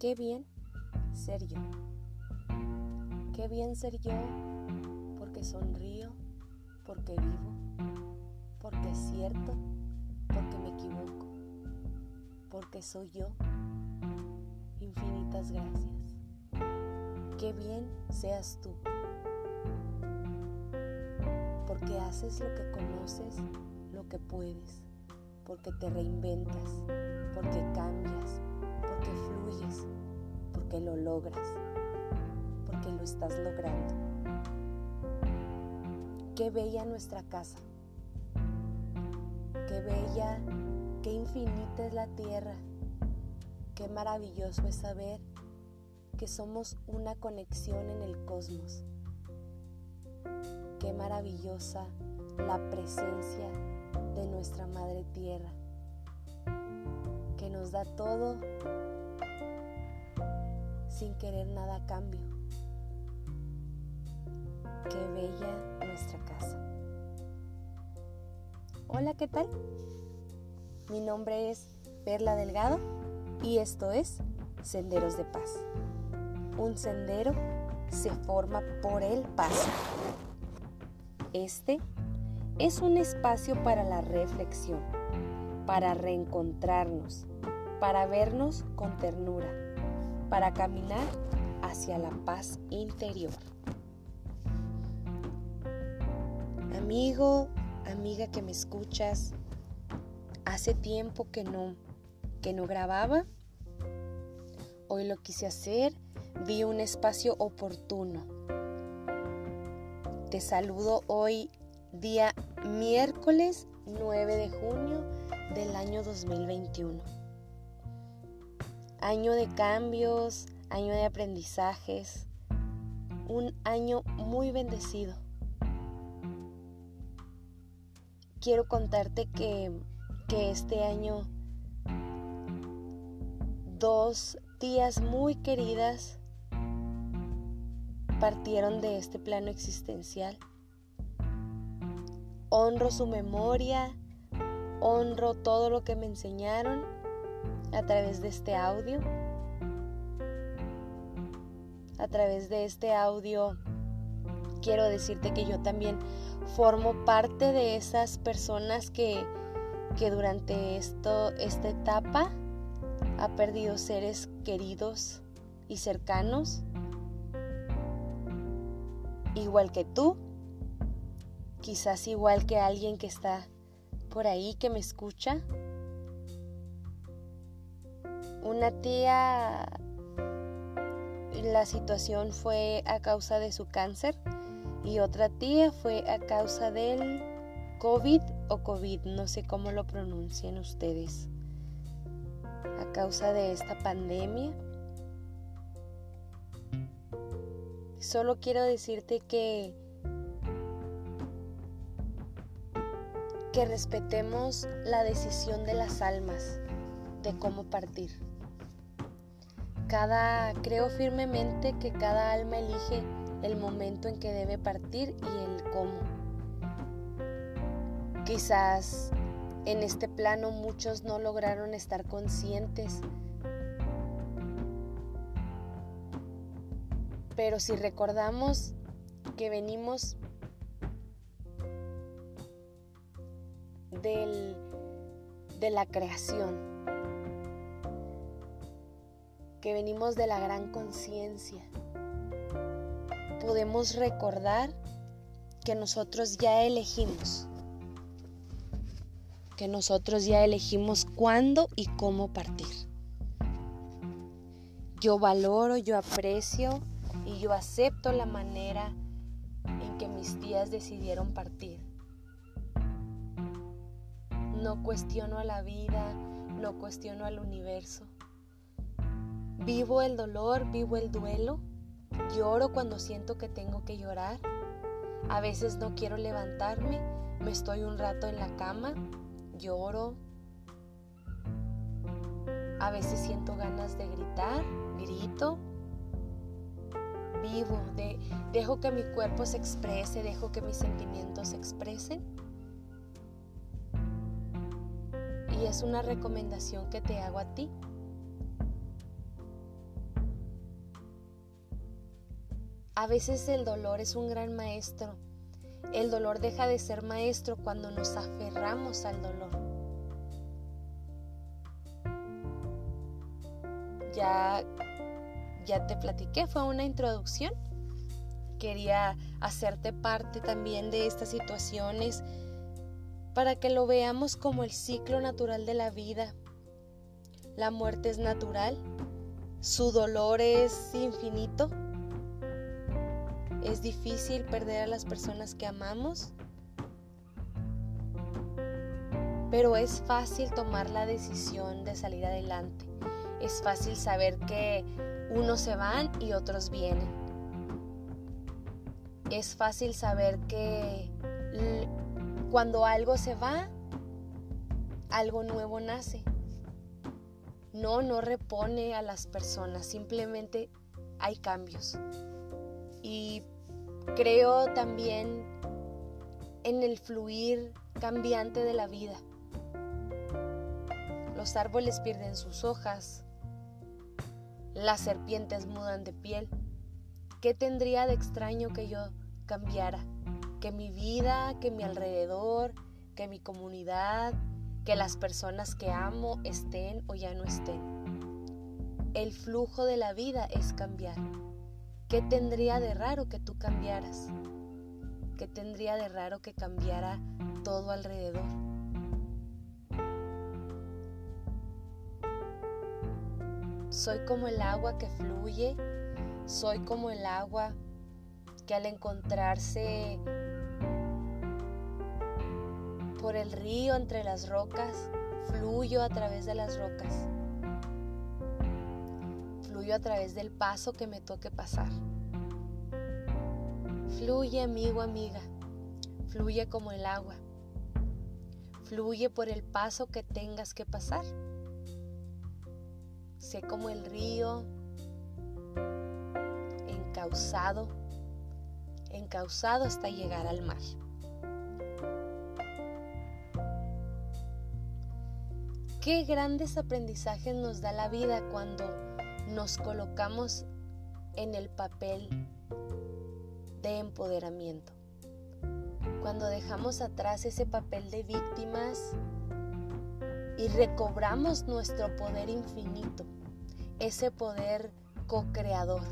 Qué bien ser yo. Qué bien ser yo porque sonrío, porque vivo, porque es cierto, porque me equivoco, porque soy yo. Infinitas gracias. Qué bien seas tú. Porque haces lo que conoces, lo que puedes, porque te reinventas, porque cambias, porque fluyes, porque lo logras, porque lo estás logrando. Qué bella nuestra casa, qué bella, qué infinita es la tierra, qué maravilloso es saber que somos una conexión en el cosmos. Qué maravillosa la presencia de nuestra Madre Tierra, nos da todo sin querer nada a cambio. Qué bella nuestra casa. Hola, ¿qué tal? Mi nombre es Perla Delgado y esto es Senderos de Paz. Un sendero se forma por el paso. Este es un espacio para la reflexión, para reencontrarnos, para vernos con ternura, para caminar hacia la paz interior. Amigo, amiga que me escuchas, hace tiempo que no que no grababa. Hoy lo quise hacer, vi un espacio oportuno. Te saludo hoy día miércoles 9 de junio del año 2021. Año de cambios, año de aprendizajes, un año muy bendecido. Quiero contarte que, que este año dos tías muy queridas partieron de este plano existencial. Honro su memoria, honro todo lo que me enseñaron a través de este audio. A través de este audio quiero decirte que yo también formo parte de esas personas que, que durante esto, esta etapa ha perdido seres queridos y cercanos, igual que tú, quizás igual que alguien que está por ahí que me escucha. Una tía, la situación fue a causa de su cáncer y otra tía fue a causa del COVID o COVID, no sé cómo lo pronuncian ustedes a causa de esta pandemia. Solo quiero decirte que que respetemos la decisión de las almas de cómo partir. Cada creo firmemente que cada alma elige el momento en que debe partir y el cómo. Quizás en este plano muchos no lograron estar conscientes. Pero si recordamos que venimos del, de la creación, que venimos de la gran conciencia, podemos recordar que nosotros ya elegimos que nosotros ya elegimos cuándo y cómo partir. Yo valoro, yo aprecio y yo acepto la manera en que mis tías decidieron partir. No cuestiono a la vida, no cuestiono al universo. Vivo el dolor, vivo el duelo, lloro cuando siento que tengo que llorar. A veces no quiero levantarme, me estoy un rato en la cama lloro, a veces siento ganas de gritar, grito, vivo, de, dejo que mi cuerpo se exprese, dejo que mis sentimientos se expresen. Y es una recomendación que te hago a ti. A veces el dolor es un gran maestro. El dolor deja de ser maestro cuando nos aferramos al dolor. Ya, ya te platiqué, fue una introducción. Quería hacerte parte también de estas situaciones para que lo veamos como el ciclo natural de la vida. La muerte es natural, su dolor es infinito. Es difícil perder a las personas que amamos, pero es fácil tomar la decisión de salir adelante. Es fácil saber que unos se van y otros vienen. Es fácil saber que cuando algo se va, algo nuevo nace. No, no repone a las personas, simplemente hay cambios. Y creo también en el fluir cambiante de la vida. Los árboles pierden sus hojas, las serpientes mudan de piel. ¿Qué tendría de extraño que yo cambiara? que mi vida, que mi alrededor, que mi comunidad, que las personas que amo estén o ya no estén. El flujo de la vida es cambiar. ¿Qué tendría de raro que tú cambiaras? ¿Qué tendría de raro que cambiara todo alrededor? Soy como el agua que fluye, soy como el agua que al encontrarse por el río entre las rocas, fluyo a través de las rocas. A través del paso que me toque pasar. Fluye amigo, amiga. Fluye como el agua. Fluye por el paso que tengas que pasar. Sé como el río encauzado, encauzado hasta llegar al mar. Qué grandes aprendizajes nos da la vida cuando nos colocamos en el papel de empoderamiento. Cuando dejamos atrás ese papel de víctimas y recobramos nuestro poder infinito, ese poder co-creador.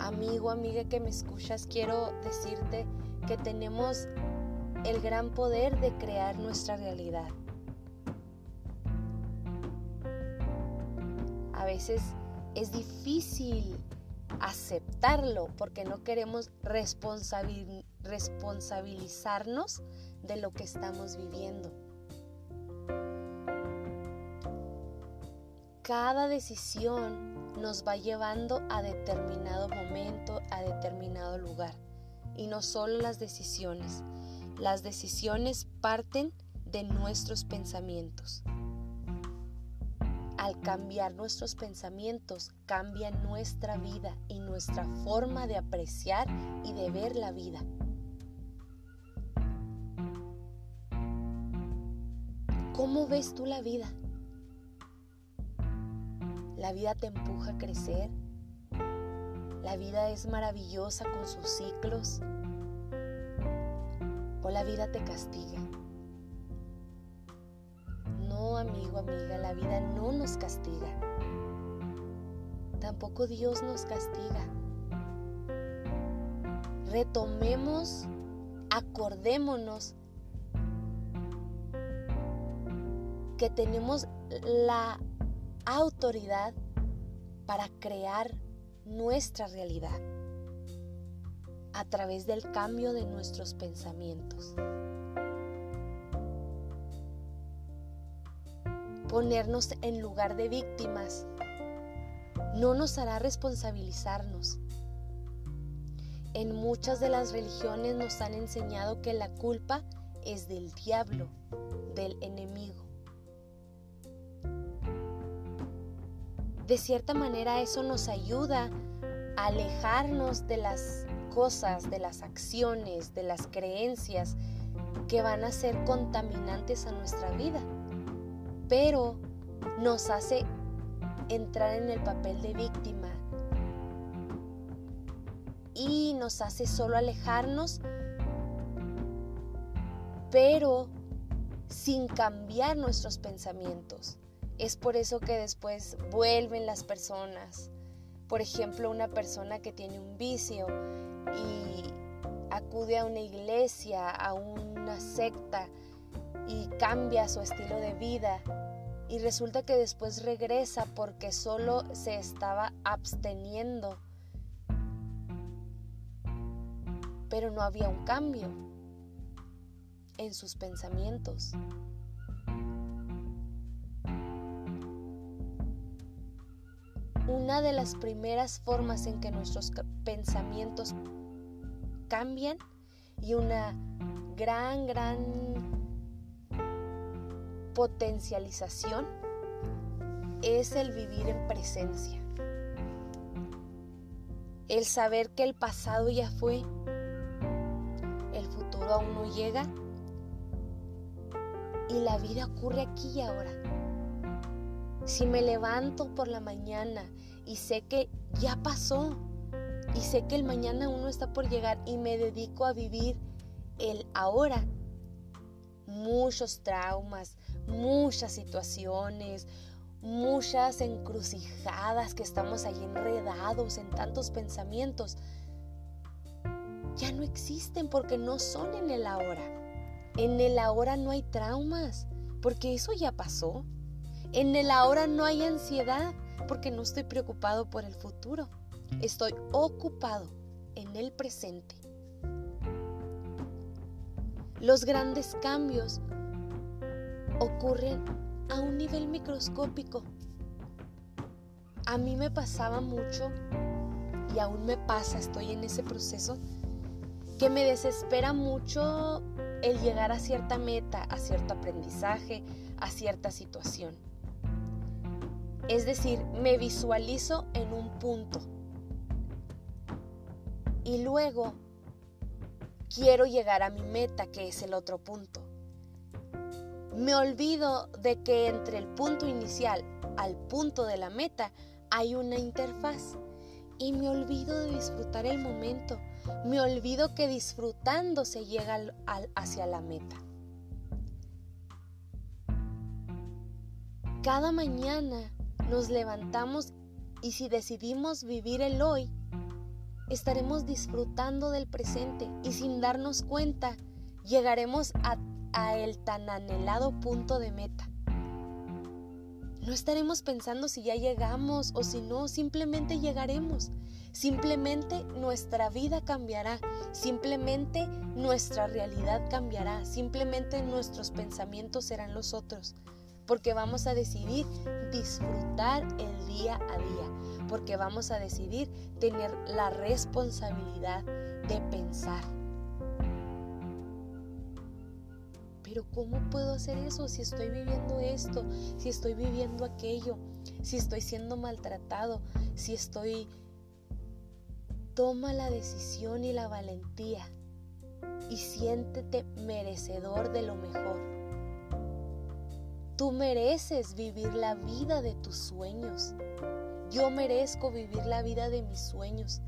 Amigo, amiga que me escuchas, quiero decirte que tenemos el gran poder de crear nuestra realidad. Veces es difícil aceptarlo porque no queremos responsabilizarnos de lo que estamos viviendo. Cada decisión nos va llevando a determinado momento, a determinado lugar. Y no solo las decisiones, las decisiones parten de nuestros pensamientos. Al cambiar nuestros pensamientos, cambia nuestra vida y nuestra forma de apreciar y de ver la vida. ¿Cómo ves tú la vida? La vida te empuja a crecer. La vida es maravillosa con sus ciclos, o la vida te castiga. Amigo, amiga, la vida no nos castiga. Tampoco Dios nos castiga. Retomemos, acordémonos que tenemos la autoridad para crear nuestra realidad a través del cambio de nuestros pensamientos. Ponernos en lugar de víctimas no nos hará responsabilizarnos. En muchas de las religiones nos han enseñado que la culpa es del diablo, del enemigo. De cierta manera eso nos ayuda a alejarnos de las cosas, de las acciones, de las creencias que van a ser contaminantes a nuestra vida. Pero nos hace entrar en el papel de víctima y nos hace solo alejarnos, pero sin cambiar nuestros pensamientos. Es por eso que después vuelven las personas. Por ejemplo, una persona que tiene un vicio y acude a una iglesia, a una secta y cambia su estilo de vida y resulta que después regresa porque solo se estaba absteniendo. Pero no había un cambio en sus pensamientos. Una de las primeras formas en que nuestros pensamientos cambian y una gran, gran potencialización es el vivir en presencia. El saber que el pasado ya fue, el futuro aún no llega y la vida ocurre aquí y ahora. Si me levanto por la mañana y sé que ya pasó y sé que el mañana aún no está por llegar y me dedico a vivir el ahora, muchos traumas, muchas situaciones, muchas encrucijadas que estamos ahí enredados en tantos pensamientos, ya no existen porque no son en el ahora. En el ahora no hay traumas, porque eso ya pasó. En el ahora no hay ansiedad, porque no estoy preocupado por el futuro. Estoy ocupado en el presente. Los grandes cambios ocurren a un nivel microscópico. A mí me pasaba mucho y aún me pasa, estoy en ese proceso, que me desespera mucho el llegar a cierta meta, a cierto aprendizaje, a cierta situación. Es decir, me visualizo en un punto y luego quiero llegar a mi meta, que es el otro punto me olvido de que entre el punto inicial al punto de la meta hay una interfaz y me olvido de disfrutar el momento. Me olvido que disfrutando se llega hacia la meta. Cada mañana nos levantamos y si decidimos vivir el hoy, estaremos disfrutando del presente y sin darnos cuenta llegaremos a a el tan anhelado punto de meta. No estaremos pensando si ya llegamos o si no, simplemente llegaremos. Simplemente nuestra vida cambiará, simplemente nuestra realidad cambiará, simplemente nuestros pensamientos serán los otros, porque vamos a decidir disfrutar el día a día, porque vamos a decidir tener la responsabilidad de pensar. Pero ¿cómo puedo hacer eso si estoy viviendo esto, si estoy viviendo aquello, si estoy siendo maltratado, si estoy... Toma la decisión y la valentía y siéntete merecedor de lo mejor. Tú mereces vivir la vida de tus sueños. Yo merezco vivir la vida de mis sueños.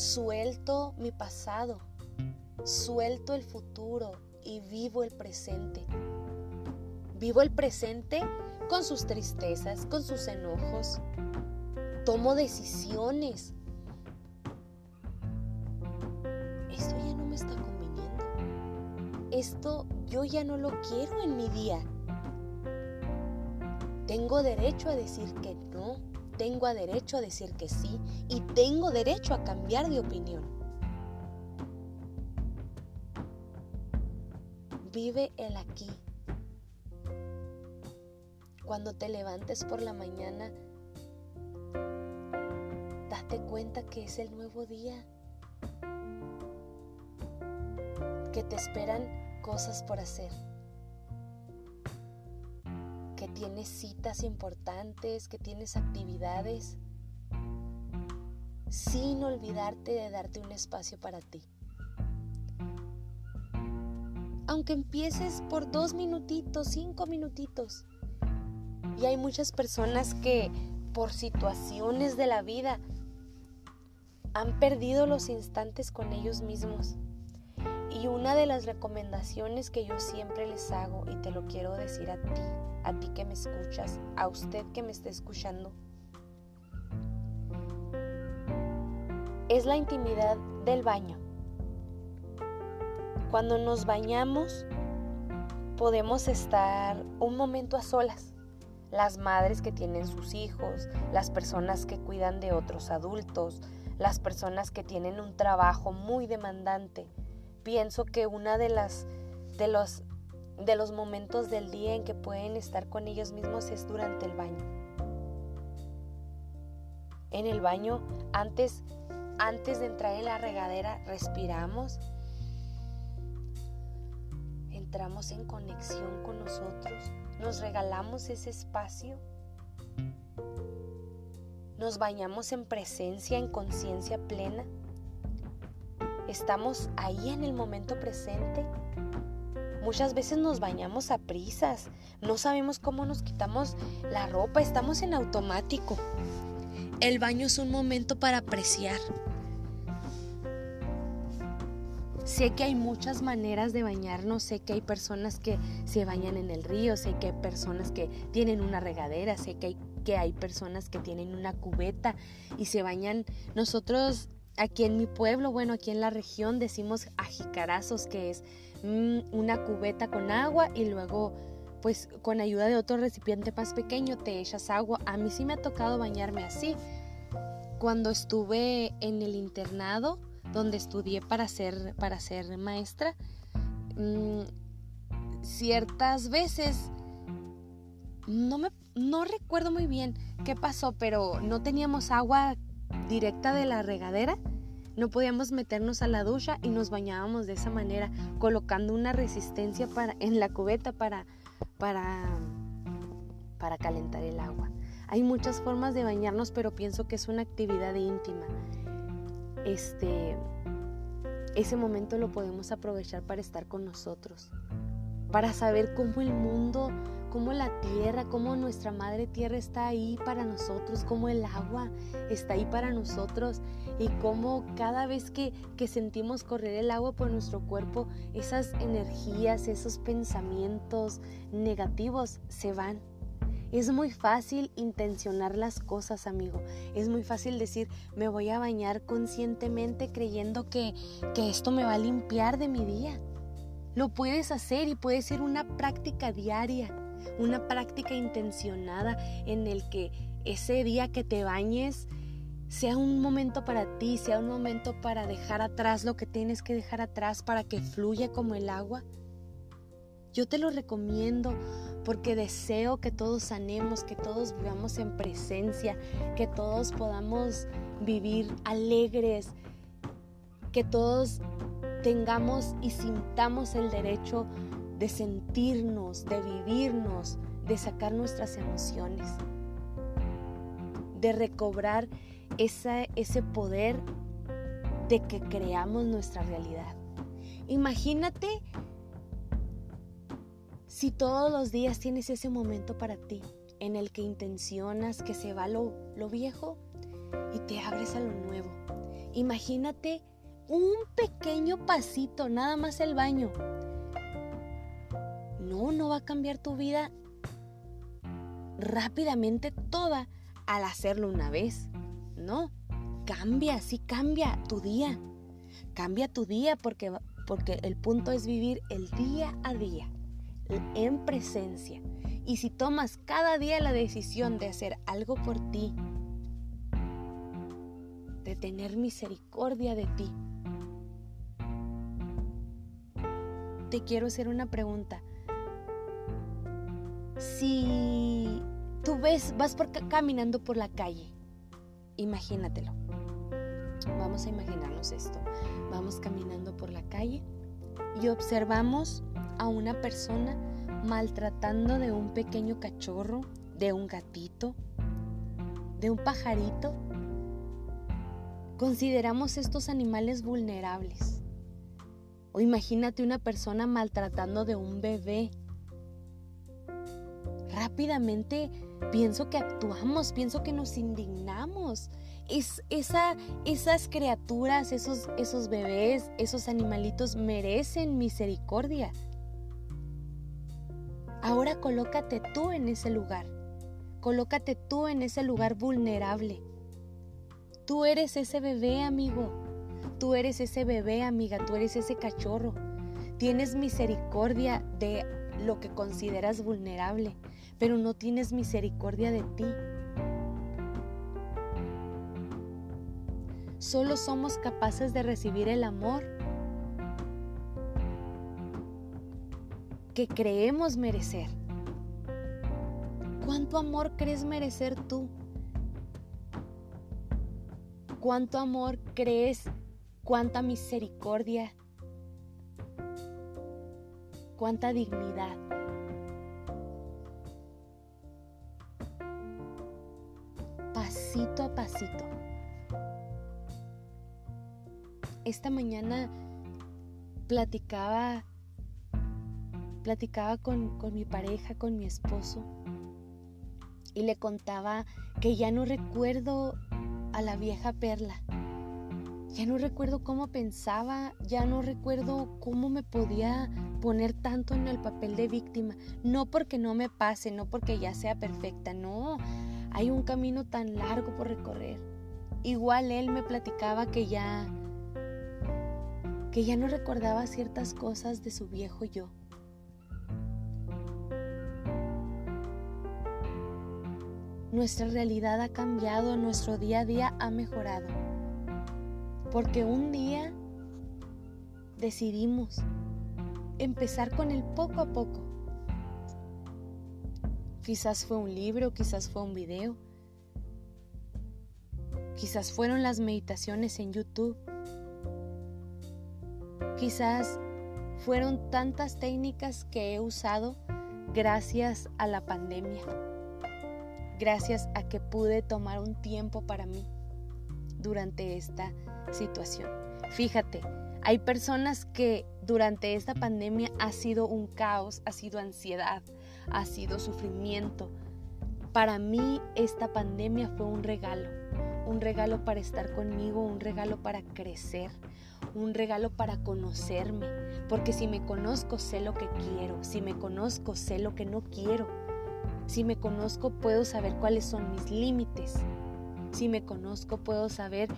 Suelto mi pasado, suelto el futuro y vivo el presente. Vivo el presente con sus tristezas, con sus enojos. Tomo decisiones. Esto ya no me está conviniendo. Esto yo ya no lo quiero en mi día. Tengo derecho a decir que no tengo derecho a decir que sí y tengo derecho a cambiar de opinión. Vive el aquí. Cuando te levantes por la mañana, date cuenta que es el nuevo día, que te esperan cosas por hacer que tienes citas importantes, que tienes actividades, sin olvidarte de darte un espacio para ti. Aunque empieces por dos minutitos, cinco minutitos. Y hay muchas personas que por situaciones de la vida, han perdido los instantes con ellos mismos. Y una de las recomendaciones que yo siempre les hago, y te lo quiero decir a ti, a ti que me escuchas, a usted que me está escuchando, es la intimidad del baño. Cuando nos bañamos, podemos estar un momento a solas. Las madres que tienen sus hijos, las personas que cuidan de otros adultos, las personas que tienen un trabajo muy demandante. Pienso que una de las de los de los momentos del día en que pueden estar con ellos mismos es durante el baño. En el baño, antes antes de entrar en la regadera, respiramos. Entramos en conexión con nosotros. Nos regalamos ese espacio nos bañamos en presencia, en conciencia plena. Estamos ahí en el momento presente. Muchas veces nos bañamos a prisas, no sabemos cómo nos quitamos la ropa, estamos en automático. El baño es un momento para apreciar. Sé que hay muchas maneras de bañarnos, sé que hay personas que se bañan en el río, sé que hay personas que tienen una regadera, sé que hay que hay personas que tienen una cubeta y se bañan. Nosotros aquí en mi pueblo, bueno, aquí en la región decimos ajicarazos, que es mm, una cubeta con agua y luego pues con ayuda de otro recipiente más pequeño te echas agua. A mí sí me ha tocado bañarme así. Cuando estuve en el internado, donde estudié para ser, para ser maestra, mm, ciertas veces no me no recuerdo muy bien qué pasó, pero no teníamos agua directa de la regadera. No podíamos meternos a la ducha y nos bañábamos de esa manera, colocando una resistencia para, en la cubeta para, para, para calentar el agua. Hay muchas formas de bañarnos, pero pienso que es una actividad íntima. Este, ese momento lo podemos aprovechar para estar con nosotros, para saber cómo el mundo cómo la tierra, cómo nuestra madre tierra está ahí para nosotros, cómo el agua está ahí para nosotros y cómo cada vez que, que sentimos correr el agua por nuestro cuerpo, esas energías, esos pensamientos negativos se van. Es muy fácil intencionar las cosas, amigo. Es muy fácil decir, me voy a bañar conscientemente creyendo que, que esto me va a limpiar de mi día. Lo puedes hacer y puede ser una práctica diaria una práctica intencionada en el que ese día que te bañes sea un momento para ti, sea un momento para dejar atrás lo que tienes que dejar atrás para que fluya como el agua. Yo te lo recomiendo porque deseo que todos sanemos, que todos vivamos en presencia, que todos podamos vivir alegres, que todos tengamos y sintamos el derecho de sentirnos, de vivirnos, de sacar nuestras emociones, de recobrar ese poder de que creamos nuestra realidad. Imagínate si todos los días tienes ese momento para ti en el que intencionas que se va lo, lo viejo y te abres a lo nuevo. Imagínate un pequeño pasito, nada más el baño, no, no va a cambiar tu vida rápidamente toda al hacerlo una vez. No, cambia, sí cambia tu día. Cambia tu día porque, porque el punto es vivir el día a día, en presencia. Y si tomas cada día la decisión de hacer algo por ti, de tener misericordia de ti, te quiero hacer una pregunta si tú ves, vas por, caminando por la calle, imagínatelo. Vamos a imaginarnos esto. Vamos caminando por la calle y observamos a una persona maltratando de un pequeño cachorro, de un gatito, de un pajarito. Consideramos estos animales vulnerables. O imagínate una persona maltratando de un bebé rápidamente pienso que actuamos, pienso que nos indignamos. Es, esa, esas criaturas, esos, esos bebés, esos animalitos merecen misericordia. Ahora colócate tú en ese lugar. Colócate tú en ese lugar vulnerable. Tú eres ese bebé, amigo. Tú eres ese bebé, amiga. Tú eres ese cachorro. Tienes misericordia de lo que consideras vulnerable, pero no tienes misericordia de ti. Solo somos capaces de recibir el amor que creemos merecer. ¿Cuánto amor crees merecer tú? ¿Cuánto amor crees? ¿Cuánta misericordia? ¿Cuánta dignidad? Pasito a pasito. Esta mañana platicaba platicaba con, con mi pareja, con mi esposo, y le contaba que ya no recuerdo a la vieja perla. Ya no recuerdo cómo pensaba, ya no recuerdo cómo me podía poner tanto en el papel de víctima. No porque no me pase, no porque ya sea perfecta, no. Hay un camino tan largo por recorrer. Igual él me platicaba que ya que ya no recordaba ciertas cosas de su viejo yo. Nuestra realidad ha cambiado, nuestro día a día ha mejorado. Porque un día decidimos empezar con el poco a poco. Quizás fue un libro, quizás fue un video, quizás fueron las meditaciones en YouTube, quizás fueron tantas técnicas que he usado gracias a la pandemia. Gracias a que pude tomar un tiempo para mí durante esta situación. Fíjate, hay personas que durante esta pandemia ha sido un caos, ha sido ansiedad, ha sido sufrimiento. Para mí esta pandemia fue un regalo, un regalo para estar conmigo, un regalo para crecer, un regalo para conocerme, porque si me conozco sé lo que quiero, si me conozco sé lo que no quiero. Si me conozco, puedo saber cuáles son mis límites. Si me conozco, puedo saber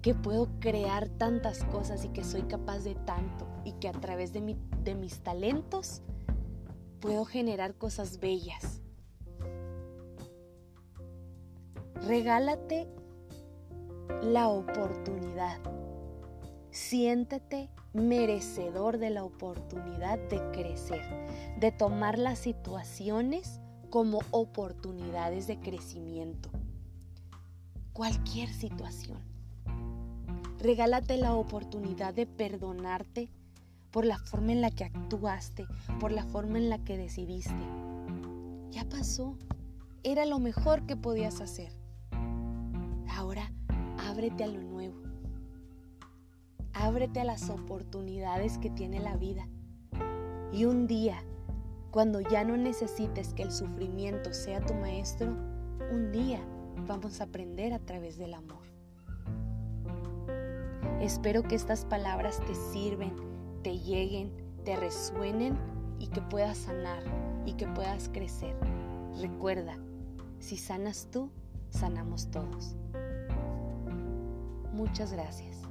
que puedo crear tantas cosas y que soy capaz de tanto y que a través de, de mis talentos puedo generar cosas bellas. Regálate la oportunidad. Siéntete merecedor de la oportunidad de crecer, de tomar las situaciones como oportunidades de crecimiento. Cualquier situación. Regálate la oportunidad de perdonarte por la forma en la que actuaste, por la forma en la que decidiste. Ya pasó. Era lo mejor que podías hacer. Ahora ábrete a lo nuevo. Ábrete a las oportunidades que tiene la vida. Y un día cuando ya no necesites que el sufrimiento sea tu maestro, un día vamos a aprender a través del amor. Espero que estas palabras te sirven, te lleguen, te resuenen y que puedas sanar y que puedas crecer. Recuerda, si sanas tú, sanamos todos. Muchas gracias.